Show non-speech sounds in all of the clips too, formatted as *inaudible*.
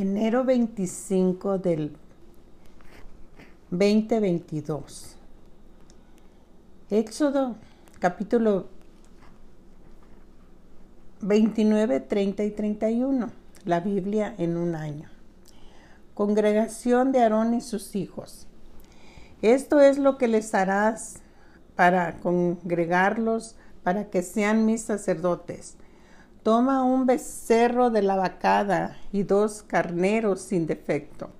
Enero 25 del 2022. Éxodo capítulo 29, 30 y 31. La Biblia en un año. Congregación de Aarón y sus hijos. Esto es lo que les harás para congregarlos, para que sean mis sacerdotes Toma un becerro de la vacada y dos carneros sin defecto,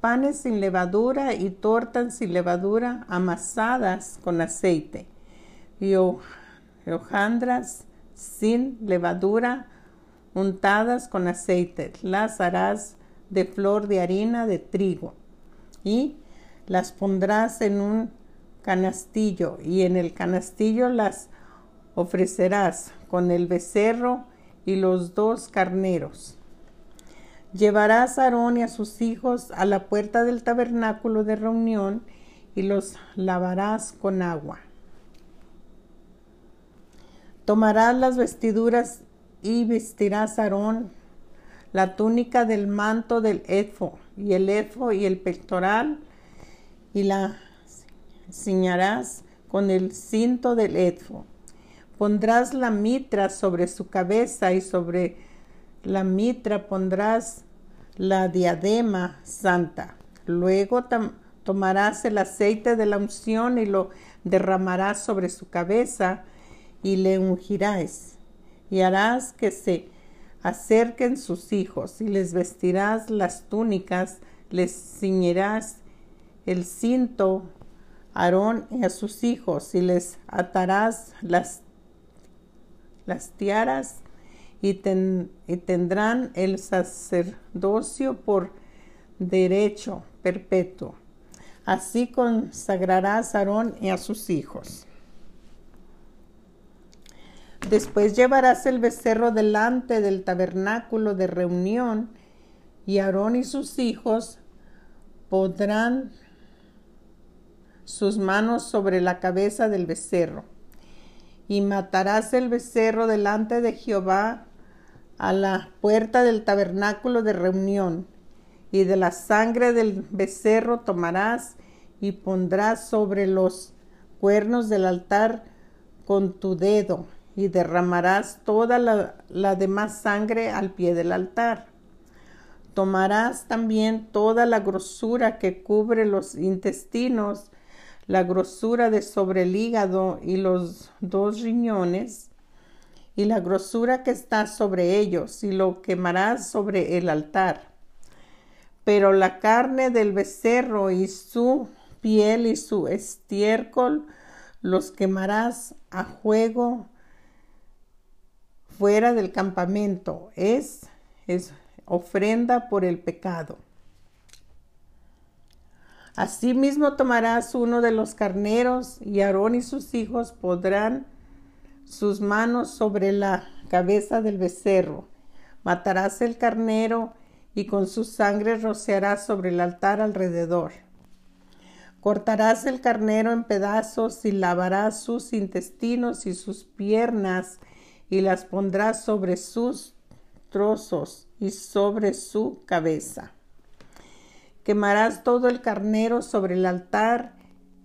panes sin levadura y tortas sin levadura amasadas con aceite, y hojandras sin levadura untadas con aceite. Las harás de flor de harina de trigo y las pondrás en un canastillo y en el canastillo las ofrecerás con el becerro y los dos carneros. Llevarás a Aarón y a sus hijos a la puerta del tabernáculo de reunión y los lavarás con agua. Tomarás las vestiduras y vestirás a Aarón la túnica del manto del efo y el efo y el pectoral y la ciñarás con el cinto del efo Pondrás la mitra sobre su cabeza y sobre la mitra pondrás la diadema santa. Luego tomarás el aceite de la unción y lo derramarás sobre su cabeza y le ungirás. Y harás que se acerquen sus hijos y les vestirás las túnicas, les ciñirás el cinto Aarón y a sus hijos y les atarás las las tiaras y, tendrán el sacerdocio por derecho perpetuo. Así consagrarás a Aarón y a sus hijos. Después llevarás el becerro delante del tabernáculo de reunión y Aarón y sus hijos podrán sus manos sobre la cabeza del becerro y matarás el becerro delante de Jehová a la puerta del tabernáculo de reunión, y de la sangre del becerro tomarás y pondrás sobre los cuernos del altar con tu dedo, y derramarás toda la, la demás sangre al pie del altar. Tomarás también toda la grosura que cubre los intestinos la grosura de sobre el hígado y los dos riñones, y la grosura que está sobre ellos, y lo quemarás sobre el altar. Pero la carne del becerro y su piel y su estiércol los quemarás a juego fuera del campamento. Es, es ofrenda por el pecado. Asimismo tomarás uno de los carneros y Aarón y sus hijos podrán sus manos sobre la cabeza del becerro. Matarás el carnero y con su sangre rociarás sobre el altar alrededor. Cortarás el carnero en pedazos y lavarás sus intestinos y sus piernas y las pondrás sobre sus trozos y sobre su cabeza. Quemarás todo el carnero sobre el altar.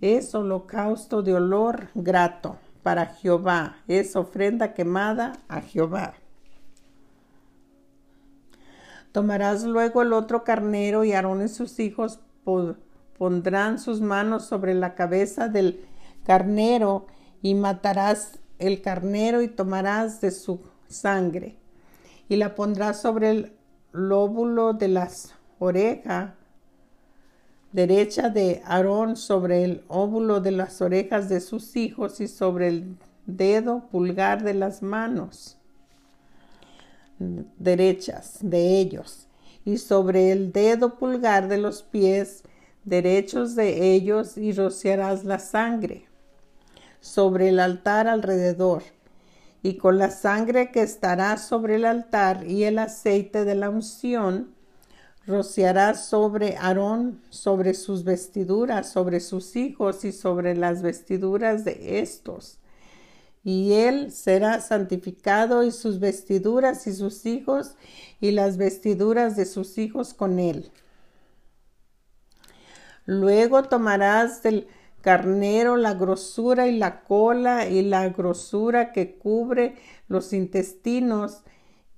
Es holocausto de olor grato para Jehová. Es ofrenda quemada a Jehová. Tomarás luego el otro carnero y Aarón y sus hijos pondrán sus manos sobre la cabeza del carnero y matarás el carnero y tomarás de su sangre y la pondrás sobre el lóbulo de las orejas derecha de Aarón sobre el óvulo de las orejas de sus hijos y sobre el dedo pulgar de las manos derechas de ellos y sobre el dedo pulgar de los pies derechos de ellos y rociarás la sangre sobre el altar alrededor y con la sangre que estará sobre el altar y el aceite de la unción rociará sobre Aarón, sobre sus vestiduras, sobre sus hijos y sobre las vestiduras de estos. y él será santificado y sus vestiduras y sus hijos y las vestiduras de sus hijos con él. Luego tomarás del carnero la grosura y la cola y la grosura que cubre los intestinos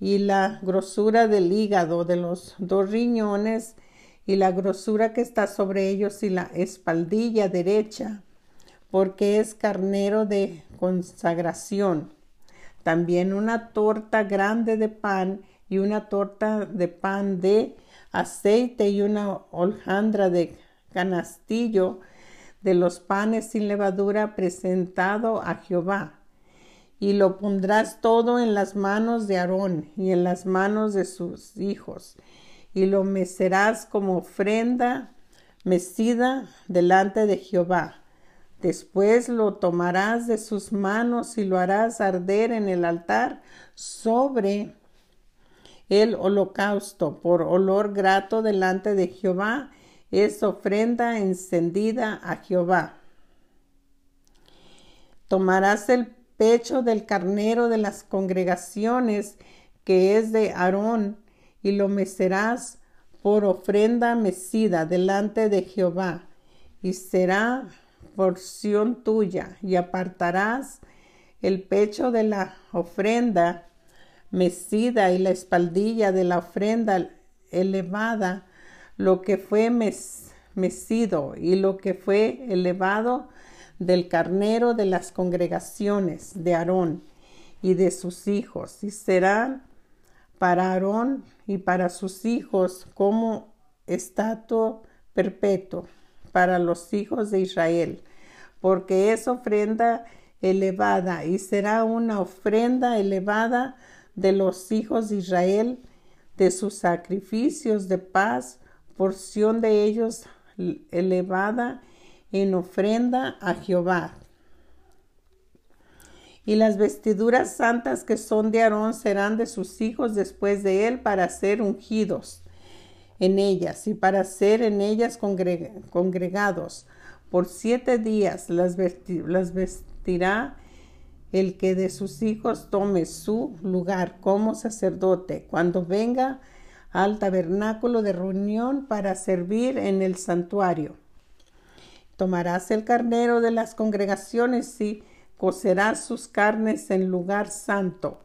y la grosura del hígado de los dos riñones y la grosura que está sobre ellos y la espaldilla derecha, porque es carnero de consagración. También una torta grande de pan y una torta de pan de aceite y una holjandra de canastillo de los panes sin levadura presentado a Jehová. Y lo pondrás todo en las manos de Aarón y en las manos de sus hijos, y lo mecerás como ofrenda mecida delante de Jehová. Después lo tomarás de sus manos y lo harás arder en el altar sobre el holocausto por olor grato delante de Jehová es ofrenda encendida a Jehová. Tomarás el pecho del carnero de las congregaciones que es de Aarón y lo mecerás por ofrenda mecida delante de Jehová y será porción tuya y apartarás el pecho de la ofrenda mecida y la espaldilla de la ofrenda elevada lo que fue mecido y lo que fue elevado del carnero de las congregaciones de Aarón y de sus hijos, y serán para Aarón y para sus hijos como estatua perpetuo para los hijos de Israel, porque es ofrenda elevada y será una ofrenda elevada de los hijos de Israel de sus sacrificios de paz porción de ellos elevada en ofrenda a Jehová. Y las vestiduras santas que son de Aarón serán de sus hijos después de él para ser ungidos en ellas y para ser en ellas congregados. Por siete días las, las vestirá el que de sus hijos tome su lugar como sacerdote cuando venga al tabernáculo de reunión para servir en el santuario. Tomarás el carnero de las congregaciones y cocerás sus carnes en lugar santo.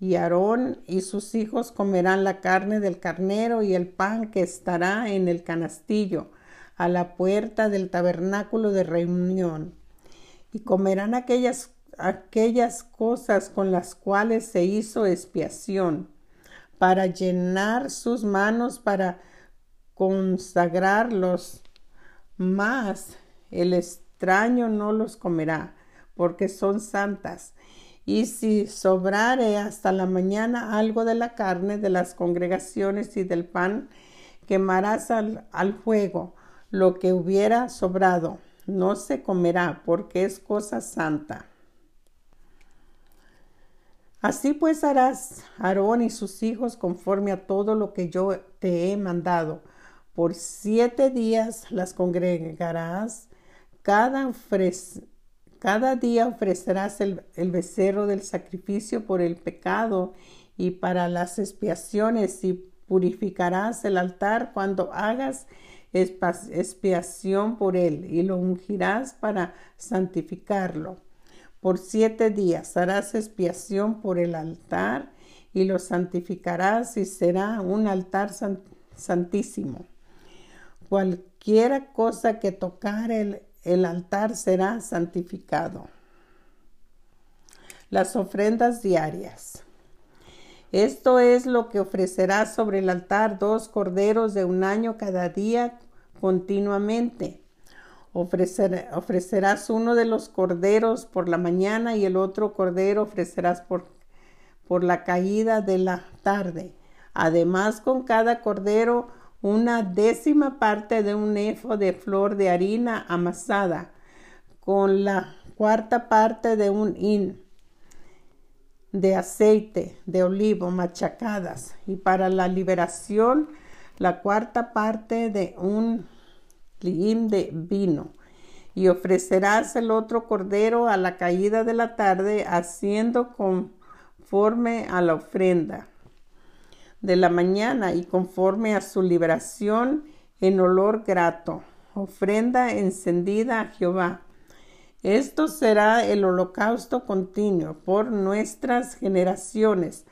Y Aarón y sus hijos comerán la carne del carnero y el pan que estará en el canastillo a la puerta del tabernáculo de reunión. Y comerán aquellas, aquellas cosas con las cuales se hizo expiación para llenar sus manos para consagrarlos, más el extraño no los comerá, porque son santas. Y si sobrare hasta la mañana algo de la carne de las congregaciones y del pan, quemarás al, al fuego lo que hubiera sobrado. No se comerá, porque es cosa santa. Así pues harás Aarón y sus hijos conforme a todo lo que yo te he mandado. Por siete días las congregarás. Cada, día ofrecerás el, el becerro del sacrificio por el pecado y para las expiaciones y purificarás el altar cuando hagas expiación por él y lo ungirás para santificarlo por siete días harás expiación por el altar y lo santificarás y será un altar santísimo. Cualquiera cosa que tocar el, el altar será santificado. Las ofrendas diarias. Esto es lo que ofrecerás sobre el altar, dos corderos de un año cada día continuamente ofrecerás uno de los corderos por la mañana y el otro cordero ofrecerás por, por la caída de la tarde. Además, con cada cordero una décima parte de un efo de flor de harina amasada, con la cuarta parte de un hin de aceite de olivo machacadas, y para la liberación la cuarta parte de un de vino. Y ofrecerás el otro cordero a la caída de la tarde, haciendo conforme a la ofrenda de la mañana y conforme a su liberación en olor grato, ofrenda encendida a Jehová. Esto será el holocausto continuo por nuestras generaciones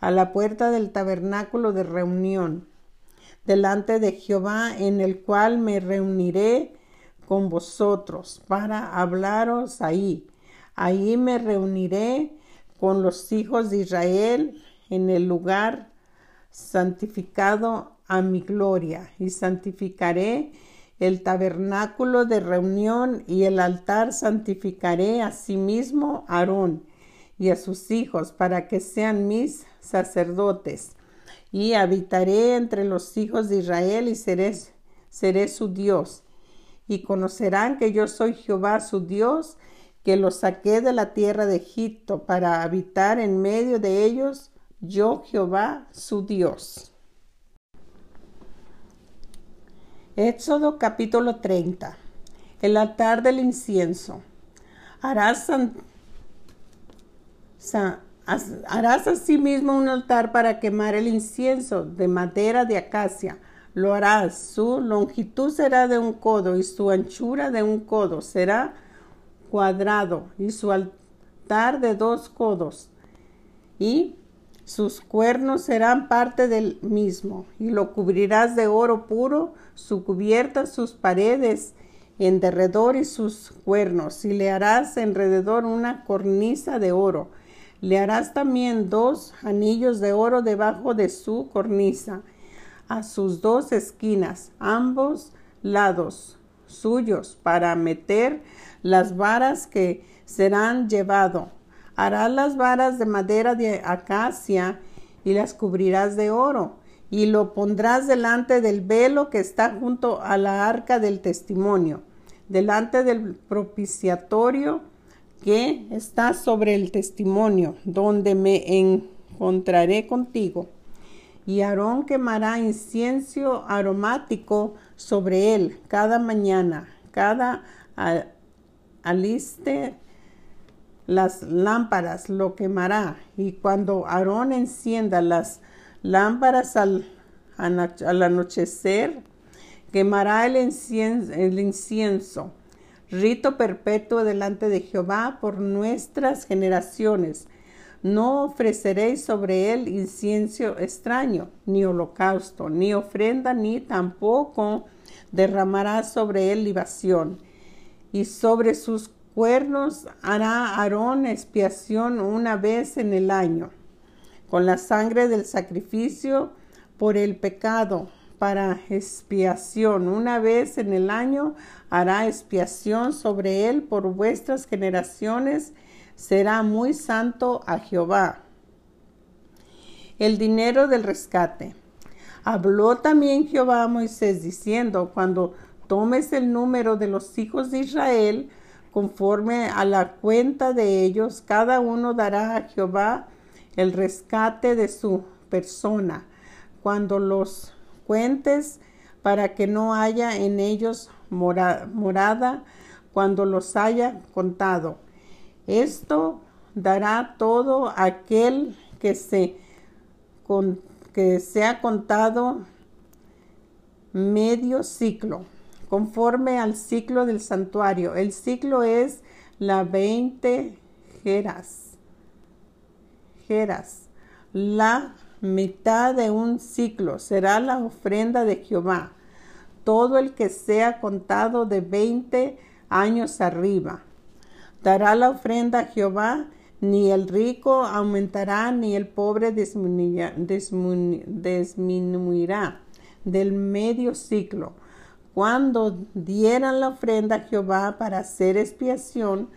a la puerta del tabernáculo de reunión, delante de Jehová, en el cual me reuniré con vosotros para hablaros ahí. Ahí me reuniré con los hijos de Israel en el lugar santificado a mi gloria y santificaré el tabernáculo de reunión y el altar santificaré a sí mismo Aarón y a sus hijos para que sean mis sacerdotes. Y habitaré entre los hijos de Israel y seré, seré su Dios. Y conocerán que yo soy Jehová su Dios que los saqué de la tierra de Egipto para habitar en medio de ellos yo Jehová su Dios. Éxodo capítulo 30. El altar del incienso. Harás, harás asimismo un altar para quemar el incienso de madera de acacia. Lo harás. Su longitud será de un codo y su anchura de un codo. Será cuadrado y su altar de dos codos. Y sus cuernos serán parte del mismo, y lo cubrirás de oro puro, su cubierta, sus paredes, en derredor y sus cuernos, y le harás alrededor una cornisa de oro. Le harás también dos anillos de oro debajo de su cornisa, a sus dos esquinas, ambos lados suyos, para meter las varas que serán llevado Harás las varas de madera de acacia y las cubrirás de oro, y lo pondrás delante del velo que está junto a la arca del testimonio, delante del propiciatorio que está sobre el testimonio, donde me encontraré contigo. Y Aarón quemará incienso aromático sobre él cada mañana, cada aliste las lámparas lo quemará y cuando Aarón encienda las lámparas al, anochecer, quemará el incienso, rito perpetuo delante de Jehová por nuestras generaciones. No ofreceréis sobre él incienso extraño, ni holocausto, ni ofrenda, ni tampoco derramarás sobre él libación. Y sobre sus cuernos hará Aarón expiación una vez en el año, con la sangre del sacrificio por el pecado, para expiación. Una vez en el año hará expiación sobre él por vuestras generaciones, será muy santo a Jehová. El dinero del rescate. Habló también Jehová a Moisés diciendo, cuando tomes el número de los hijos de Israel, conforme a la cuenta de ellos, cada uno dará a Jehová el rescate de su persona, cuando los cuentes, para que no haya en ellos morada, cuando los haya contado. Esto dará todo aquel que se que sea contado medio ciclo conforme al ciclo del santuario. El ciclo es la 20 jeras. Jeras. La mitad de un ciclo será la ofrenda de Jehová. Todo el que sea contado de 20 años arriba. Dará la ofrenda a Jehová, ni el rico aumentará, ni el pobre disminuirá, disminuirá del medio ciclo cuando dieran la ofrenda a Jehová para hacer expiación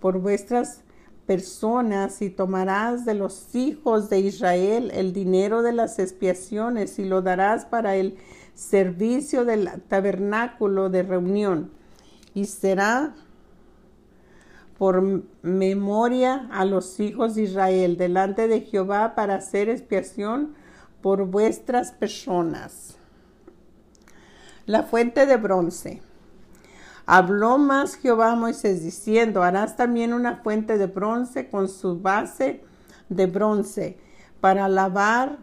por vuestras personas y tomarás de los hijos de Israel el dinero de las expiaciones y lo darás para el servicio del tabernáculo de reunión y será por memoria a los hijos de Israel delante de Jehová para hacer expiación por vuestras personas. La fuente de bronce. Habló más Jehová a Moisés diciendo, harás también una fuente de bronce con su base de bronce para lavar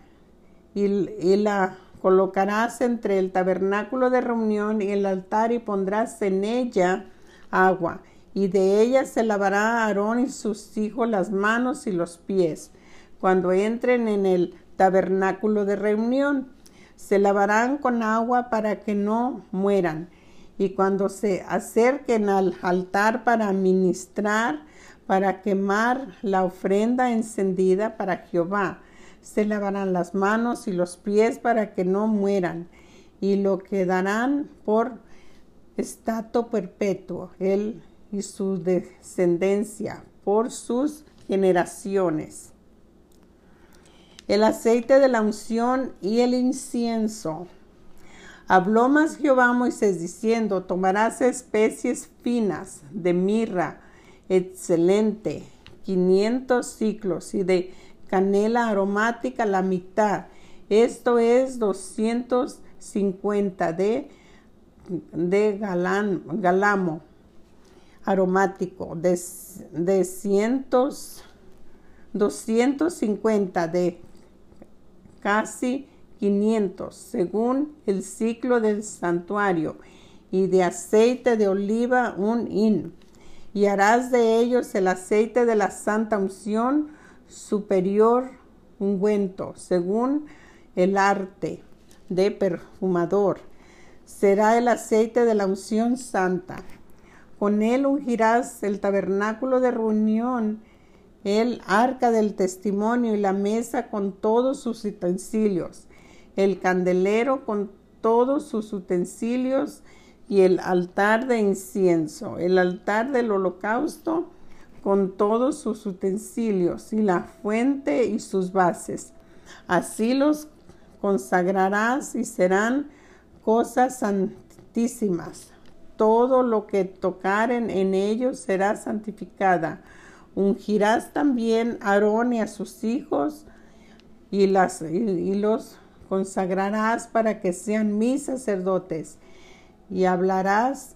y, y la colocarás entre el tabernáculo de reunión y el altar y pondrás en ella agua y de ella se lavará Aarón y sus hijos las manos y los pies cuando entren en el tabernáculo de reunión. Se lavarán con agua para que no mueran y cuando se acerquen al altar para ministrar, para quemar la ofrenda encendida para Jehová, se lavarán las manos y los pies para que no mueran, y lo quedarán por estato perpetuo, él y su descendencia, por sus generaciones. El aceite de la unción y el incienso Habló más Jehová a Moisés diciendo, tomarás especies finas de mirra excelente, 500 ciclos, y de canela aromática la mitad. Esto es 250 de, de galán, galamo aromático, de, de cientos, 250 de casi 500 según el ciclo del santuario, y de aceite de oliva un hin. Y harás de ellos el aceite de la santa unción superior ungüento, según el arte de perfumador. Será el aceite de la unción santa. Con él ungirás el tabernáculo de reunión, el arca del testimonio y la mesa con todos sus utensilios el candelero con todos sus utensilios y el altar de incienso, el altar del holocausto con todos sus utensilios y la fuente y sus bases. Así los consagrarás y serán cosas santísimas. Todo lo que tocaren en ellos será santificada. Ungirás también a Aarón y a sus hijos y, las, y los consagrarás para que sean mis sacerdotes. Y hablarás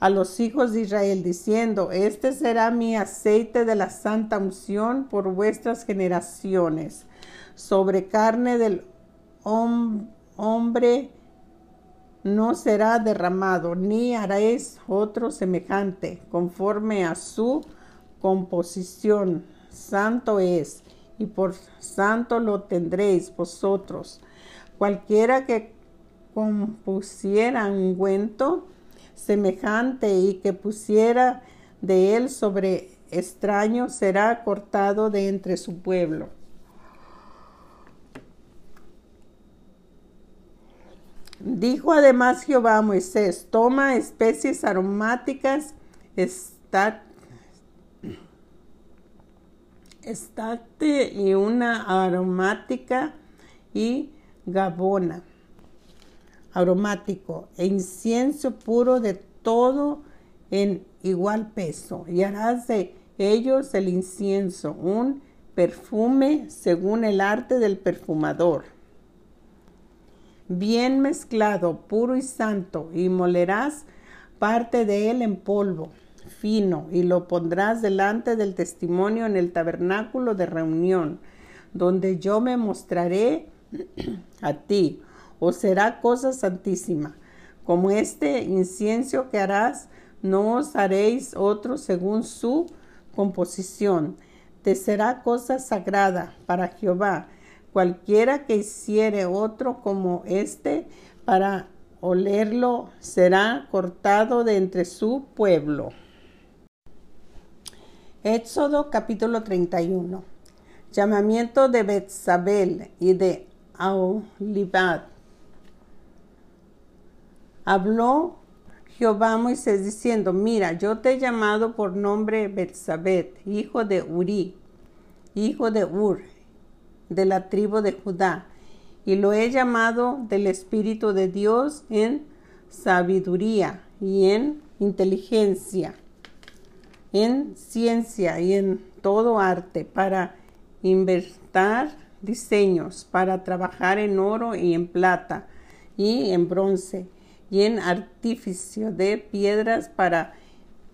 a los hijos de Israel diciendo, este será mi aceite de la santa unción por vuestras generaciones, sobre carne del hombre no será derramado, ni haréis otro semejante, conforme a su composición. Santo es, y por santo lo tendréis vosotros Cualquiera que compusiera ungüento semejante y que pusiera de él sobre extraño será cortado de entre su pueblo. Dijo además Jehová a Moisés, toma especies aromáticas, estate y una aromática y gabona, aromático e incienso puro de todo en igual peso, y harás de ellos el incienso, un perfume según el arte del perfumador. Bien mezclado, puro y santo, y molerás parte de él en polvo y lo pondrás delante del testimonio en el tabernáculo de reunión, donde yo me mostraré *clears throat* a ti, o será cosa santísima. Como este incienso que harás, no os haréis otro según su composición. Te será cosa sagrada para Jehová. Cualquiera que hiciere otro como este para olerlo será cortado de entre su pueblo. Éxodo capítulo 31. Llamamiento de Betzabel y de Habló Jehová Moisés diciendo, mira, yo te he llamado por nombre Betsabet, hijo de Uri, hijo de Ur, de la tribu de Judá, y lo he llamado del Espíritu de Dios en sabiduría y en inteligencia, en ciencia y en todo arte, para invertir diseños para trabajar en oro y en plata y en bronce y en artificio de piedras para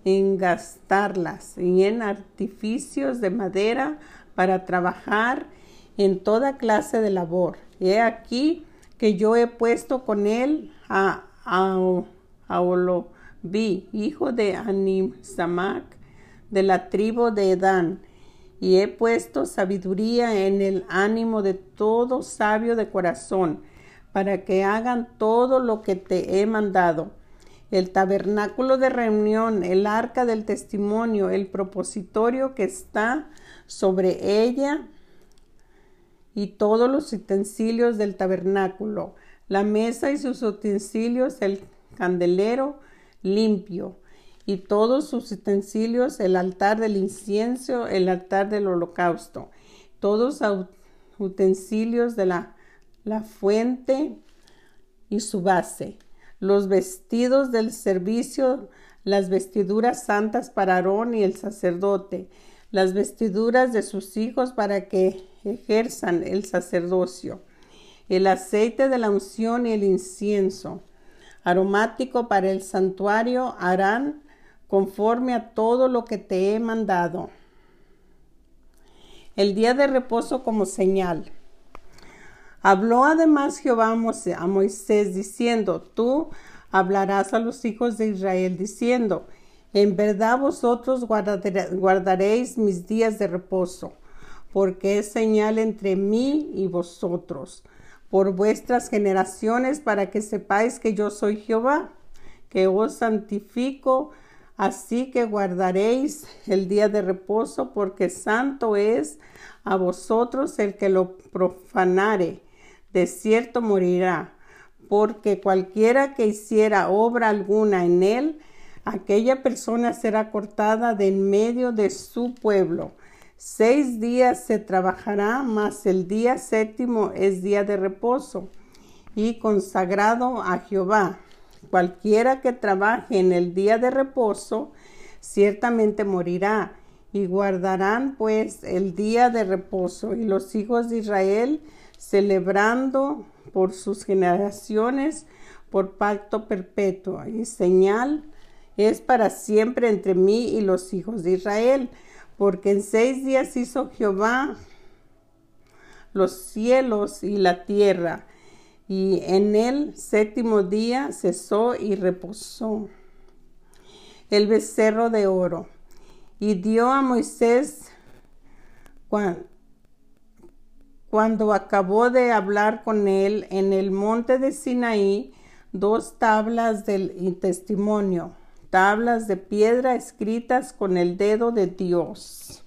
engastarlas y en artificios de madera para trabajar en toda clase de labor. He aquí que yo he puesto con él a, a, Olobi, hijo de Animsamac, de la tribu de Edán, y he puesto sabiduría en el ánimo de todo sabio de corazón, para que hagan todo lo que te he mandado. El tabernáculo de reunión, el arca del testimonio, el propositorio que está sobre ella y todos los utensilios del tabernáculo, la mesa y sus utensilios, el candelero limpio y todos sus utensilios, el altar del incienso, el altar del holocausto, todos utensilios de la, la fuente y su base, los vestidos del servicio, las vestiduras santas para Aarón y el sacerdote, las vestiduras de sus hijos para que ejerzan el sacerdocio, el aceite de la unción y el incienso, aromático para el santuario, harán conforme a todo lo que te he mandado. El día de reposo como señal. Habló además Jehová a Moisés diciendo, tú hablarás a los hijos de Israel diciendo, en verdad vosotros guardaréis mis días de reposo, porque es señal entre mí y vosotros, por vuestras generaciones, para que sepáis que yo soy Jehová, que os santifico, así que guardaréis el día de reposo, porque santo es a vosotros el que lo profanare, de cierto morirá, porque cualquiera que hiciera obra alguna en él, aquella persona será cortada de en medio de su pueblo. Seis días se trabajará, mas el día séptimo es día de reposo y consagrado a Jehová. Cualquiera que trabaje en el día de reposo, ciertamente morirá. Y guardarán pues el día de reposo. Y los hijos de Israel, celebrando por sus generaciones, por pacto perpetuo y señal es para siempre entre mí y los hijos de Israel, porque en seis días hizo Jehová los cielos y la tierra, y en el séptimo día cesó y reposó el becerro de oro, y dio a Moisés cuando acabó de hablar con él en el monte de Sinaí dos tablas del testimonio tablas de piedra escritas con el dedo de Dios.